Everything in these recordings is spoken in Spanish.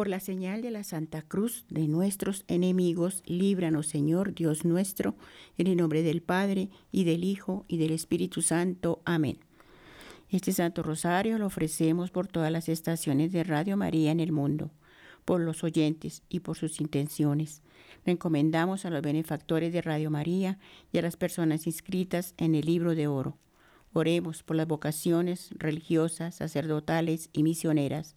Por la señal de la Santa Cruz de nuestros enemigos, líbranos, Señor Dios nuestro, en el nombre del Padre, y del Hijo, y del Espíritu Santo. Amén. Este Santo Rosario lo ofrecemos por todas las estaciones de Radio María en el mundo, por los oyentes y por sus intenciones. Lo encomendamos a los benefactores de Radio María y a las personas inscritas en el libro de oro. Oremos por las vocaciones religiosas, sacerdotales y misioneras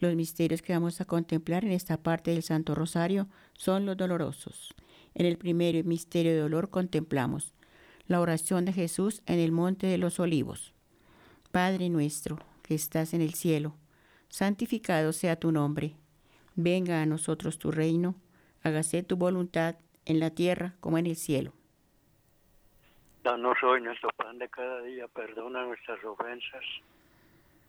Los misterios que vamos a contemplar en esta parte del Santo Rosario son los dolorosos. En el primer misterio de dolor contemplamos la oración de Jesús en el monte de los olivos. Padre nuestro que estás en el cielo, santificado sea tu nombre. Venga a nosotros tu reino, hágase tu voluntad en la tierra como en el cielo. Danos hoy nuestro pan de cada día, perdona nuestras ofensas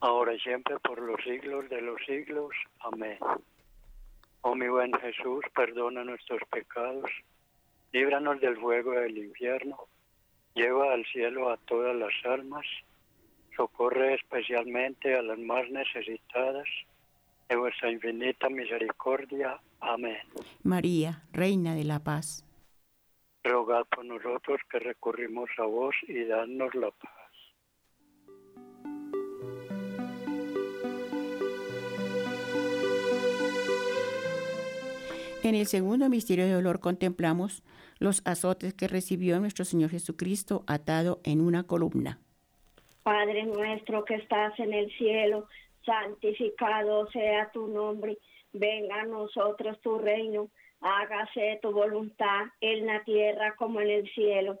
ahora y siempre por los siglos de los siglos. Amén. Oh mi buen Jesús, perdona nuestros pecados, líbranos del fuego del infierno, Lleva al cielo a todas las almas, socorre especialmente a las más necesitadas de vuestra infinita misericordia. Amén. María, Reina de la Paz. Rogad por nosotros que recurrimos a vos y danos la paz. En el segundo misterio de dolor contemplamos los azotes que recibió nuestro Señor Jesucristo atado en una columna. Padre nuestro que estás en el cielo, santificado sea tu nombre, venga a nosotros tu reino, hágase tu voluntad en la tierra como en el cielo.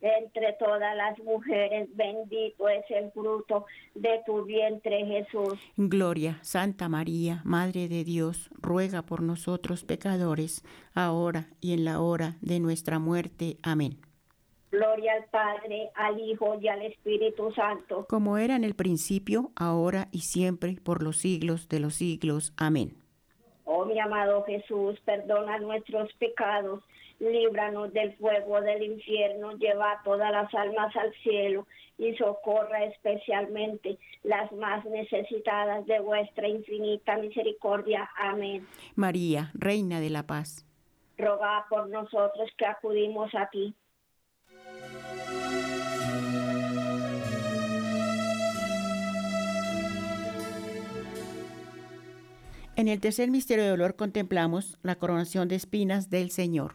entre todas las mujeres, bendito es el fruto de tu vientre Jesús. Gloria, Santa María, Madre de Dios, ruega por nosotros pecadores, ahora y en la hora de nuestra muerte. Amén. Gloria al Padre, al Hijo y al Espíritu Santo. Como era en el principio, ahora y siempre, por los siglos de los siglos. Amén. Oh mi amado Jesús, perdona nuestros pecados líbranos del fuego del infierno, lleva todas las almas al cielo y socorra especialmente las más necesitadas de vuestra infinita misericordia. Amén. María, Reina de la Paz, roga por nosotros que acudimos a ti. En el tercer misterio de dolor contemplamos la coronación de espinas del Señor.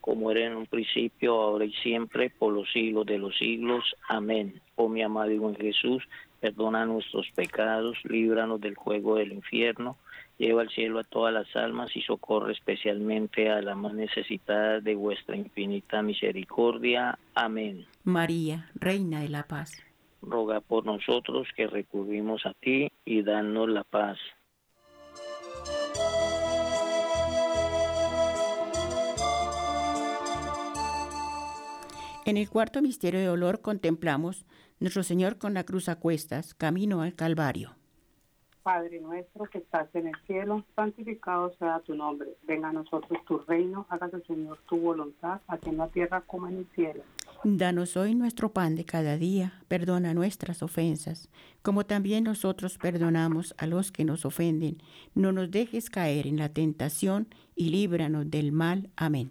Como era en un principio, ahora y siempre, por los siglos de los siglos. Amén. Oh mi amado y buen Jesús, perdona nuestros pecados, líbranos del juego del infierno, lleva al cielo a todas las almas y socorre especialmente a la más necesitada de vuestra infinita misericordia. Amén. María, Reina de la Paz. Roga por nosotros que recurrimos a ti y danos la paz. En el cuarto misterio de dolor contemplamos nuestro Señor con la cruz a cuestas, camino al Calvario. Padre nuestro que estás en el cielo, santificado sea tu nombre. Venga a nosotros tu reino, hágase Señor tu voluntad, aquí en la tierra como en el cielo. Danos hoy nuestro pan de cada día, perdona nuestras ofensas, como también nosotros perdonamos a los que nos ofenden. No nos dejes caer en la tentación y líbranos del mal. Amén.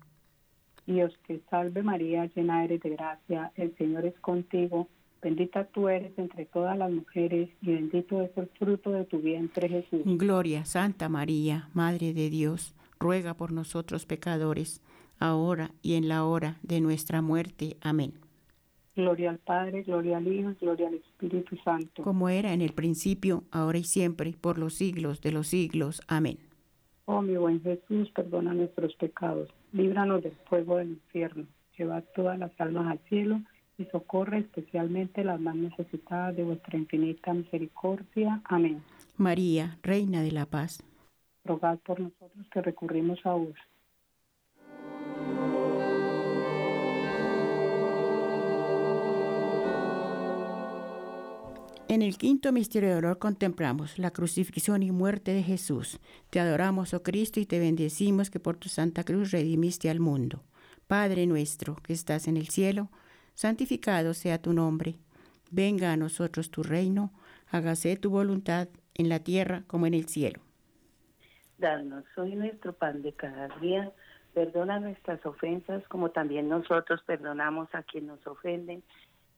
Dios te salve María, llena eres de gracia, el Señor es contigo, bendita tú eres entre todas las mujeres y bendito es el fruto de tu vientre Jesús. Gloria, Santa María, Madre de Dios, ruega por nosotros pecadores, ahora y en la hora de nuestra muerte. Amén. Gloria al Padre, gloria al Hijo, gloria al Espíritu Santo. Como era en el principio, ahora y siempre, por los siglos de los siglos. Amén. Oh mi buen Jesús, perdona nuestros pecados, líbranos del fuego del infierno, lleva todas las almas al cielo y socorre especialmente las más necesitadas de vuestra infinita misericordia. Amén. María, Reina de la Paz, rogad por nosotros que recurrimos a vos. En el quinto misterio de dolor contemplamos la crucifixión y muerte de Jesús. Te adoramos, oh Cristo, y te bendecimos que por tu santa cruz redimiste al mundo. Padre nuestro que estás en el cielo, santificado sea tu nombre. Venga a nosotros tu reino, hágase tu voluntad en la tierra como en el cielo. Danos hoy nuestro pan de cada día. Perdona nuestras ofensas como también nosotros perdonamos a quien nos ofenden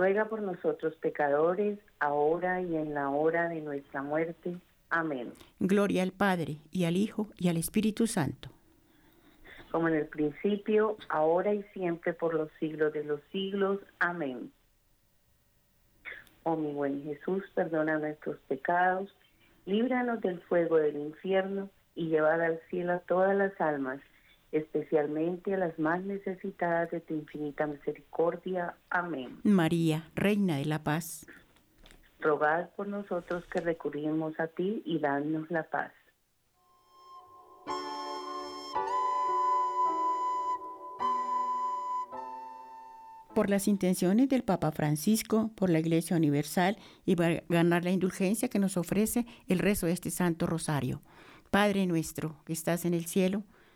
ruega por nosotros pecadores, ahora y en la hora de nuestra muerte. Amén. Gloria al Padre, y al Hijo, y al Espíritu Santo. Como en el principio, ahora y siempre, por los siglos de los siglos. Amén. Oh mi buen Jesús, perdona nuestros pecados, líbranos del fuego del infierno, y llevad al cielo a todas las almas especialmente a las más necesitadas de tu infinita misericordia. Amén. María, Reina de la Paz. Rogad por nosotros que recurrimos a ti y danos la paz. por las intenciones del Papa Francisco, por la Iglesia Universal y para ganar la indulgencia que nos ofrece el rezo de este Santo Rosario. Padre nuestro que estás en el cielo,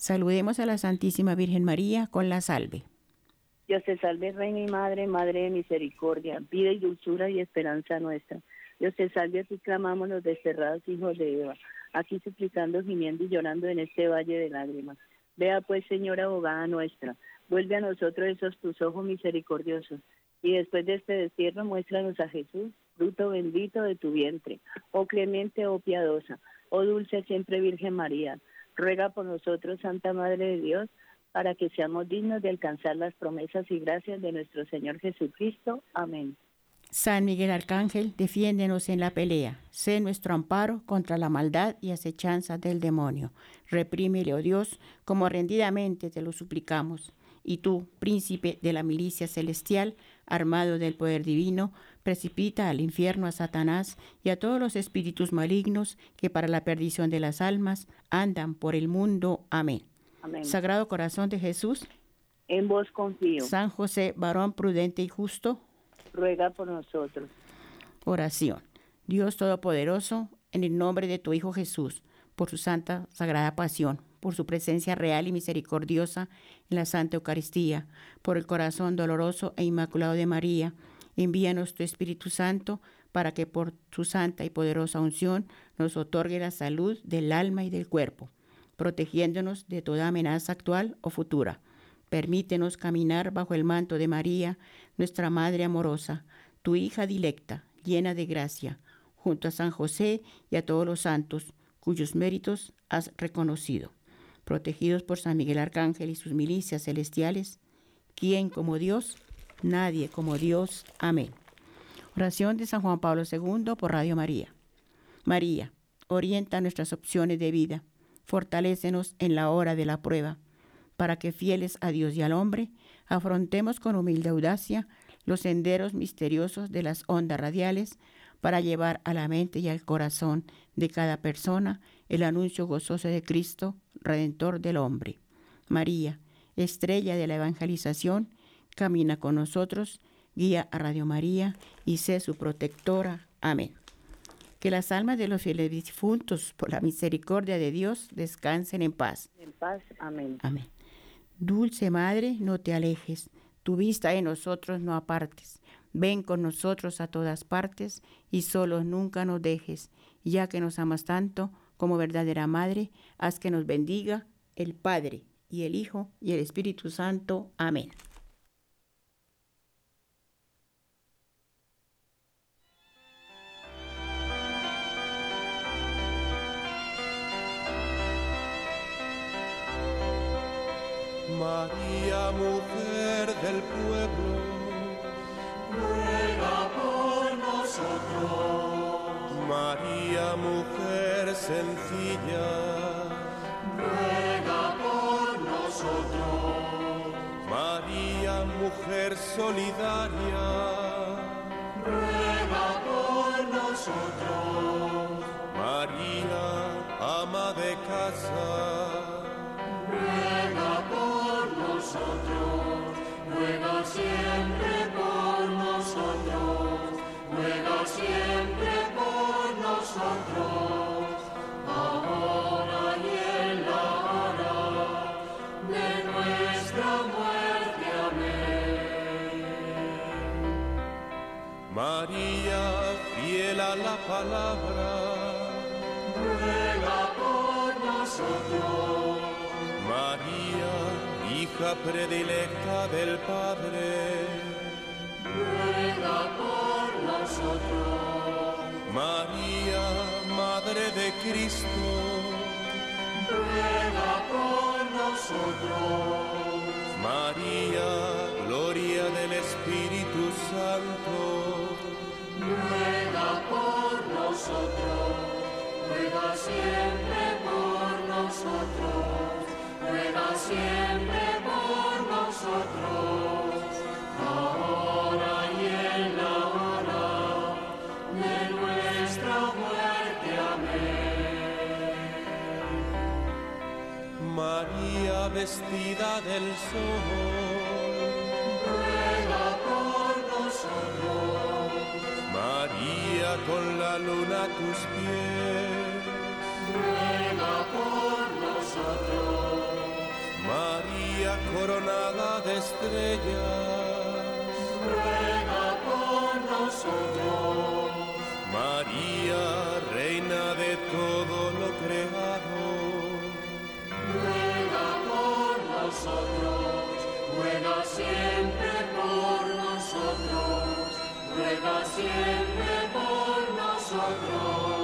Saludemos a la Santísima Virgen María con la salve. Dios te salve, Reina y Madre, Madre de Misericordia, vida y dulzura y esperanza nuestra. Dios te salve, ti clamamos los desterrados hijos de Eva, aquí suplicando, gimiendo y llorando en este valle de lágrimas. Vea pues, Señora abogada nuestra, vuelve a nosotros esos tus ojos misericordiosos, y después de este destierro muéstranos a Jesús, fruto bendito de tu vientre, oh clemente, oh piadosa, oh dulce siempre Virgen María, ruega por nosotros, Santa Madre de Dios, para que seamos dignos de alcanzar las promesas y gracias de nuestro Señor Jesucristo. Amén. San Miguel Arcángel, defiéndenos en la pelea. Sé nuestro amparo contra la maldad y acechanza del demonio. Reprímele, oh Dios, como rendidamente te lo suplicamos. Y tú, príncipe de la milicia celestial, armado del poder divino, precipita al infierno a Satanás y a todos los espíritus malignos que para la perdición de las almas andan por el mundo. Amén. Amén. Sagrado Corazón de Jesús, En vos confío. San José, varón prudente y justo, Ruega por nosotros. Oración. Dios Todopoderoso, en el nombre de tu Hijo Jesús, por su santa, sagrada pasión, por su presencia real y misericordiosa en la Santa Eucaristía, por el corazón doloroso e inmaculado de María, envíanos tu Espíritu Santo para que por su santa y poderosa unción nos otorgue la salud del alma y del cuerpo, protegiéndonos de toda amenaza actual o futura. Permítenos caminar bajo el manto de María, nuestra Madre amorosa, tu hija dilecta, llena de gracia, junto a San José y a todos los santos, cuyos méritos has reconocido. Protegidos por San Miguel Arcángel y sus milicias celestiales, ¿quién como Dios? Nadie como Dios. Amén. Oración de San Juan Pablo II por Radio María. María, orienta nuestras opciones de vida, fortalécenos en la hora de la prueba, para que fieles a Dios y al hombre, afrontemos con humilde audacia los senderos misteriosos de las ondas radiales para llevar a la mente y al corazón de cada persona el anuncio gozoso de Cristo, Redentor del hombre. María, estrella de la evangelización, camina con nosotros, guía a Radio María y sé su protectora. Amén. Que las almas de los fieles difuntos, por la misericordia de Dios, descansen en paz. En paz. Amén. Amén. Dulce Madre, no te alejes, tu vista de nosotros no apartes. Ven con nosotros a todas partes y solos nunca nos dejes, ya que nos amas tanto como verdadera Madre, haz que nos bendiga el Padre y el Hijo y el Espíritu Santo. Amén. María, mujer sencilla, ruega por nosotros. María, mujer solidaria, ruega por nosotros. María, ama de casa. ruega por nosotros, ruega siempre María, fiel a la palabra, ruega por nosotros. María, hija predilecta del Padre, ruega por María, Madre de Cristo, ruega por nosotros. María, gloria del Espíritu Santo, ruega por nosotros. Ruega siempre por nosotros ruega siempre por nosotros, ahora y en la María vestida del sol, ruega por nosotros. María con la luna a tus pies, ruega por nosotros. María coronada de estrellas, ruega por nosotros. María, reina de todo lo creado, Ruega por nosotros, ruega siempre por nosotros, ruega siempre por nosotros.